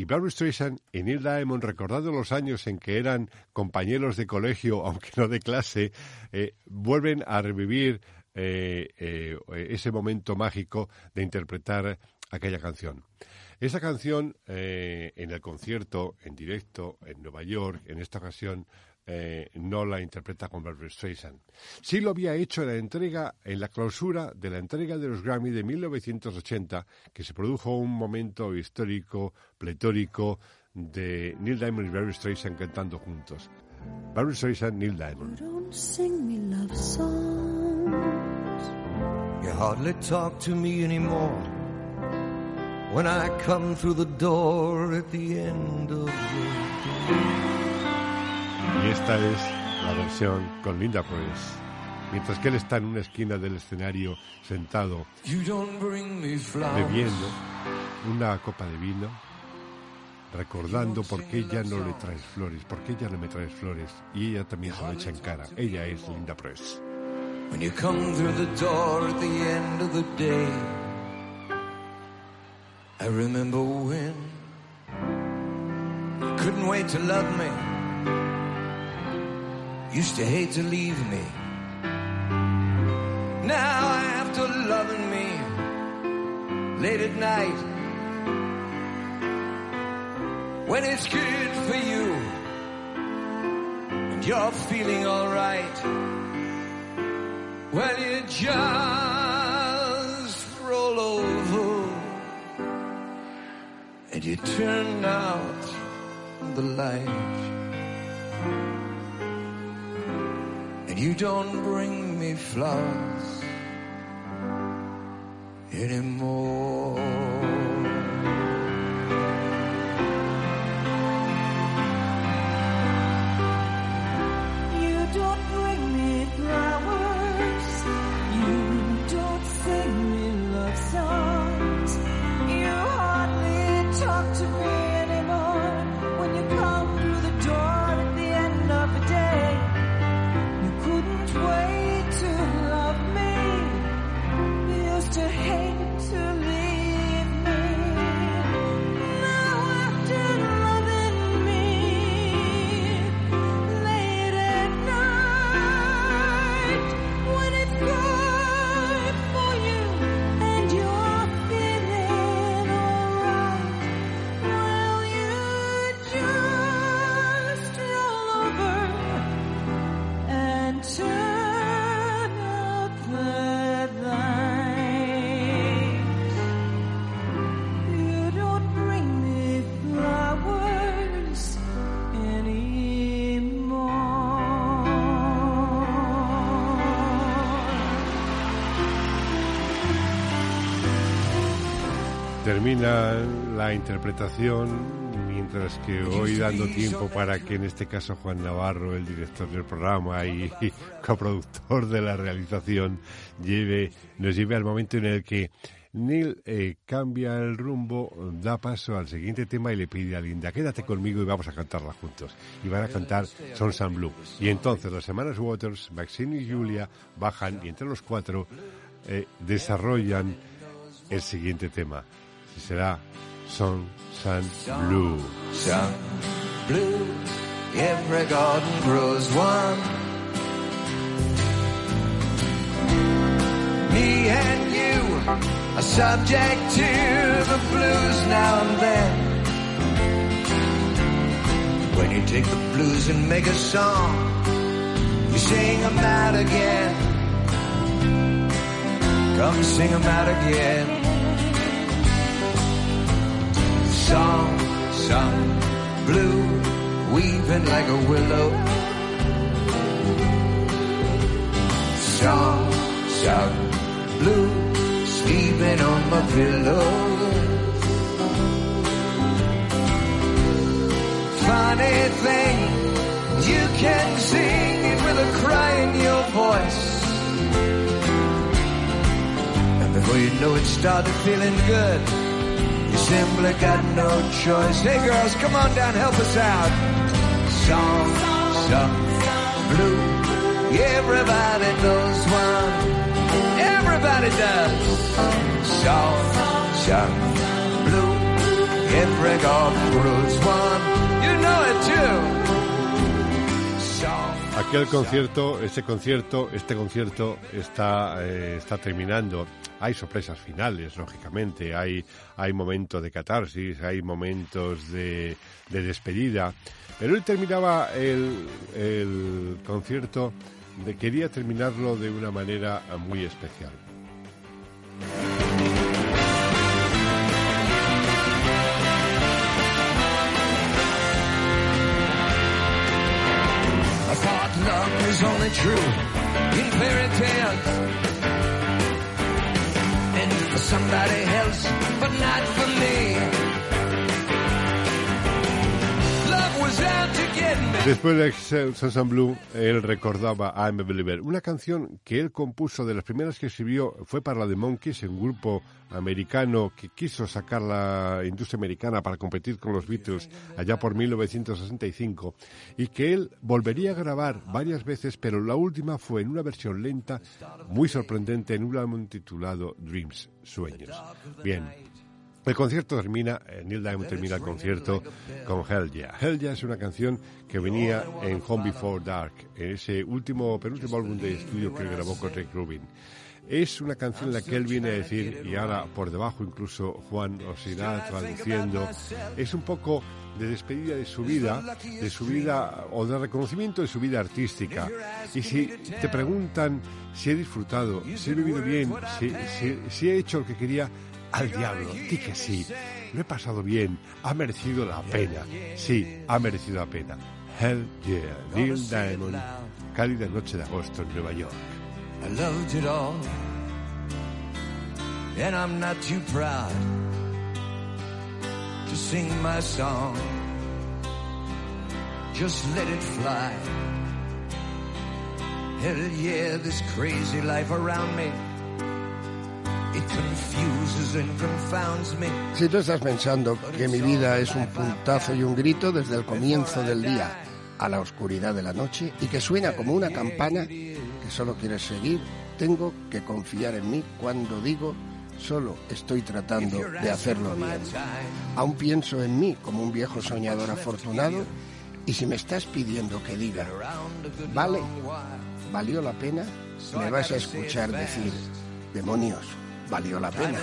y Barbra Streisand y Neil Diamond, recordando los años en que eran compañeros de colegio, aunque no de clase, eh, vuelven a revivir eh, eh, ese momento mágico de interpretar aquella canción. Esa canción en el concierto, en directo, en Nueva York, en esta ocasión, eh, no la interpreta con Barbra Streisand. Sí lo había hecho en la entrega, en la clausura de la entrega de los Grammy de 1980, que se produjo un momento histórico, pletórico, de Neil Diamond y Barbra Streisand cantando juntos. Barbra Streisand, Neil Diamond. Don't sing me love songs. You hardly talk to me anymore. When I come through the door at the end of the day. Y esta es la versión con Linda Prince. Mientras que él está en una esquina del escenario sentado bebiendo una copa de vino, recordando por qué ya no le traes flores, por qué ya no me traes flores, y ella también se lo echa en cara. Ella es Linda Press. When you come through the door at the end of the day. I remember when you couldn't wait to love me. Used to hate to leave me. Now after loving me late at night, when it's good for you and you're feeling alright, well you just roll over and you turn out the light. And you don't bring me flowers anymore. Termina la interpretación, mientras que voy dando tiempo para que en este caso Juan Navarro, el director del programa y, coproductor de la realización, lleve, nos lleve al momento en el que Neil eh, cambia el rumbo, da paso al siguiente tema y le pide a Linda, quédate conmigo y vamos a cantarla juntos. Y van a cantar Sons and Blue. Y entonces las hermanas Waters, Maxine y Julia bajan y entre los cuatro eh, desarrollan el siguiente tema. Si será Sons and Blue. Sun blue, every garden grows one. Me and you are subject to the blues now and then. When you take the blues and make a song, you sing them out again. Come sing them out again. Song, sung blue, weaving like a willow. Song, sung blue, sleeping on my pillow. Funny thing, you can sing it with a cry in your voice. And before you know it, started feeling good. Simply got no choice. Hey girls, come on down, help us out. Song, song, blue. Everybody knows one. Everybody does. Song, song, blue. Every garden grows one. You know it too. Song. Aquel concierto, este concierto, este concierto está, eh, está terminando. Hay sorpresas finales, lógicamente. Hay, hay momentos de catarsis, hay momentos de, de despedida. Pero él terminaba el, el concierto, de, quería terminarlo de una manera muy especial. Después de Sunshine Blue, él recordaba I'm a Believer, una canción que él compuso de las primeras que escribió fue para la The Monkeys, un grupo americano que quiso sacar la industria americana para competir con los Beatles allá por 1965 y que él volvería a grabar varias veces, pero la última fue en una versión lenta muy sorprendente en un álbum titulado Dreams, Sueños. Bien, el concierto termina, eh, Neil Diamond termina el concierto con Hell Yeah. Hell Yeah es una canción que venía en Home Before Dark, en ese último, penúltimo álbum de estudio que grabó con Rick Rubin. Es una canción en la que él viene a decir, y ahora por debajo incluso Juan os irá traduciendo, es un poco de despedida de su vida, de su vida o de reconocimiento de su vida artística. Y si te preguntan si he disfrutado, si he vivido bien, si, he hecho lo que quería, al diablo, di que sí, lo he pasado bien, ha merecido la pena, sí, ha merecido la pena. Hell yeah, Neil Diamond, cálida noche de agosto en Nueva York. I loved it all. And I'm not too proud to sing my song. Just let it fly. Hell yeah, this crazy life around me. It confuses and confounds me. Si tú estás pensando que mi vida es un puntazo y un grito desde el comienzo del día a la oscuridad de la noche y que suena como una campana que solo quieres seguir, tengo que confiar en mí cuando digo solo estoy tratando de hacerlo bien. Aún pienso en mí como un viejo soñador afortunado y si me estás pidiendo que diga, vale, valió la pena, me vas a escuchar decir, demonios, valió la pena.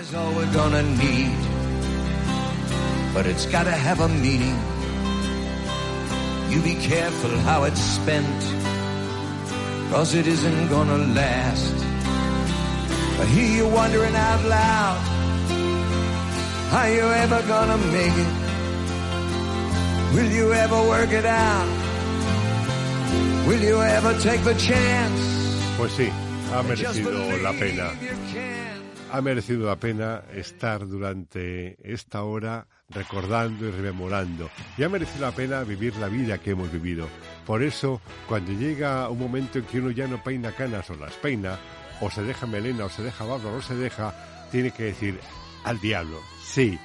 But it's gotta have a meaning. You be careful how it's spent. Cause it isn't gonna last. I hear you wondering out loud. Are you ever gonna make it? Will you ever work it out? Will you ever take the chance? Pues sí, ha merecido la pena. ha merecido la pena estar durante esta hora recordando y rememorando. Y ha merecido la pena vivir la vida que hemos vivido. Por eso, cuando llega un momento en que uno ya no peina canas o las peina, o se deja melena o se deja barba o no se deja, tiene que decir al diablo, sí,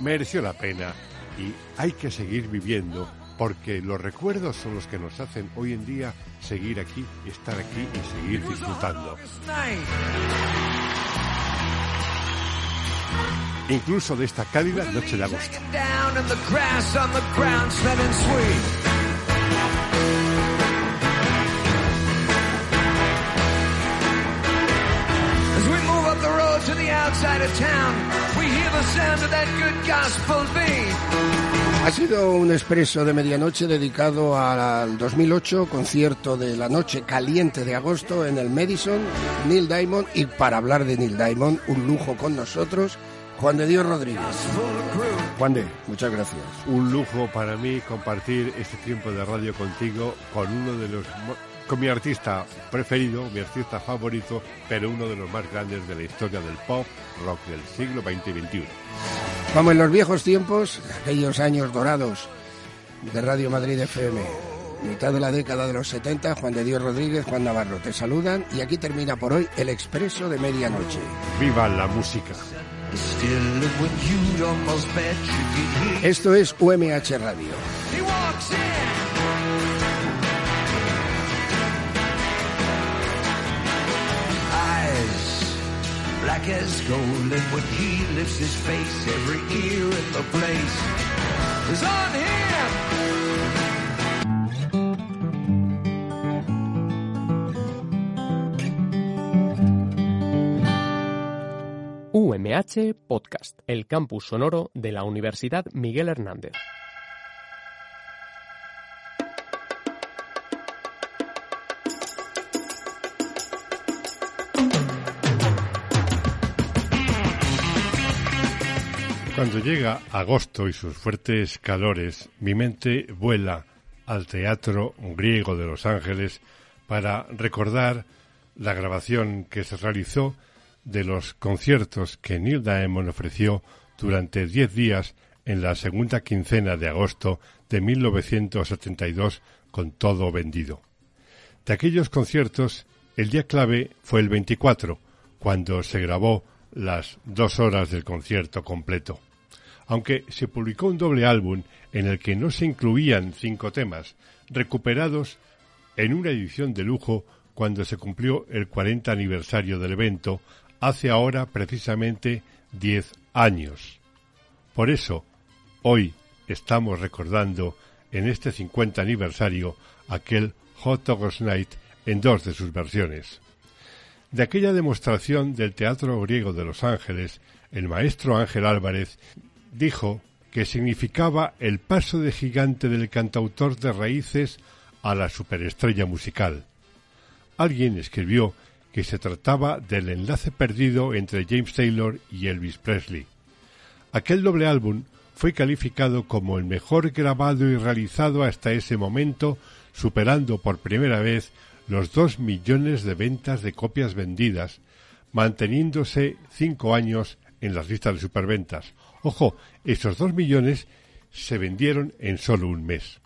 mereció la pena y hay que seguir viviendo porque los recuerdos son los que nos hacen hoy en día seguir aquí, estar aquí y seguir disfrutando. Incluso de esta cálida noche de agosto. To the outside of town, we hear the sound of that good gospel beat. Ha sido un expreso de medianoche dedicado al 2008, concierto de la noche caliente de agosto en el Madison, Neil Diamond, y para hablar de Neil Diamond, un lujo con nosotros, Juan de Dios Rodríguez. Juan de, muchas gracias. Un lujo para mí compartir este tiempo de radio contigo con uno de los con mi artista preferido, mi artista favorito, pero uno de los más grandes de la historia del pop rock del siglo XX y XXI. Como en los viejos tiempos, aquellos años dorados de Radio Madrid FM, mitad de la década de los 70, Juan de Dios Rodríguez, Juan Navarro te saludan y aquí termina por hoy el expreso de medianoche. ¡Viva la música! Esto es UMH Radio. Black as gold, and when he lifts his face, every ear in the place is on him. UMH Podcast, el campus sonoro de la Universidad Miguel Hernández. Cuando llega agosto y sus fuertes calores, mi mente vuela al Teatro Griego de Los Ángeles para recordar la grabación que se realizó de los conciertos que Neil Diamond ofreció durante diez días en la segunda quincena de agosto de 1972 con todo vendido. De aquellos conciertos, el día clave fue el 24, cuando se grabó las dos horas del concierto completo. Aunque se publicó un doble álbum en el que no se incluían cinco temas, recuperados en una edición de lujo cuando se cumplió el 40 aniversario del evento, hace ahora precisamente 10 años. Por eso, hoy estamos recordando en este 50 aniversario aquel Hot August Night en dos de sus versiones. De aquella demostración del Teatro Griego de Los Ángeles, el maestro Ángel Álvarez dijo que significaba el paso de gigante del cantautor de raíces a la superestrella musical. Alguien escribió que se trataba del enlace perdido entre James Taylor y Elvis Presley. Aquel doble álbum fue calificado como el mejor grabado y realizado hasta ese momento, superando por primera vez los dos millones de ventas de copias vendidas, manteniéndose cinco años en las listas de superventas. Ojo, esos dos millones se vendieron en solo un mes.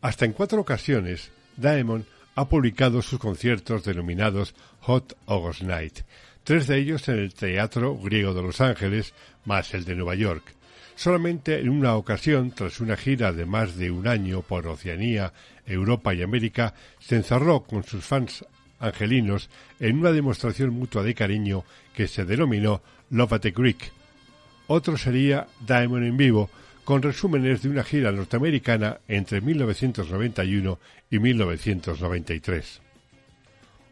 Hasta en cuatro ocasiones, Diamond ha publicado sus conciertos denominados Hot August Night, tres de ellos en el Teatro Griego de Los Ángeles, más el de Nueva York. Solamente en una ocasión, tras una gira de más de un año por Oceanía, Europa y América, se encerró con sus fans angelinos en una demostración mutua de cariño que se denominó Love at the Greek. Otro sería Diamond en vivo, con resúmenes de una gira norteamericana entre 1991 y 1993.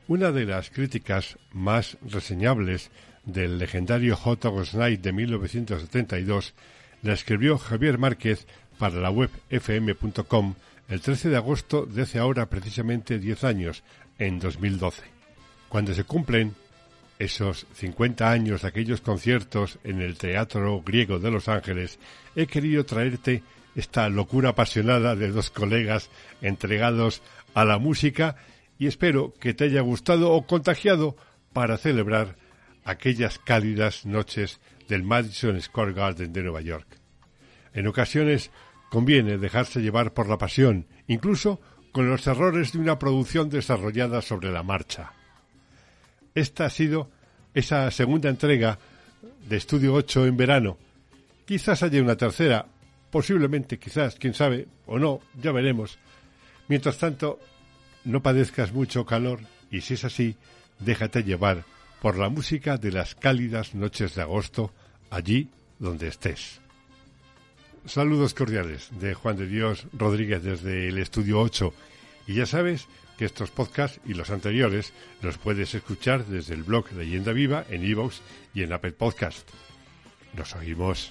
Una de las críticas más reseñables del legendario Hot August Night de 1972 la escribió Javier Márquez para la web fm.com el 13 de agosto de hace ahora precisamente 10 años, en 2012. Cuando se cumplen esos 50 años de aquellos conciertos en el Teatro Griego de Los Ángeles, he querido traerte esta locura apasionada de dos colegas entregados a la música y espero que te haya gustado o contagiado para celebrar aquellas cálidas noches del Madison Square Garden de Nueva York. En ocasiones conviene dejarse llevar por la pasión, incluso con los errores de una producción desarrollada sobre la marcha. Esta ha sido esa segunda entrega de Estudio 8 en verano. Quizás haya una tercera, posiblemente, quizás, quién sabe, o no, ya veremos. Mientras tanto, no padezcas mucho calor y si es así, déjate llevar por la música de las cálidas noches de agosto allí donde estés. Saludos cordiales de Juan de Dios Rodríguez desde el Estudio 8 y ya sabes que estos podcasts y los anteriores los puedes escuchar desde el blog Leyenda Viva en iVoox y en Apple Podcast. Nos oímos.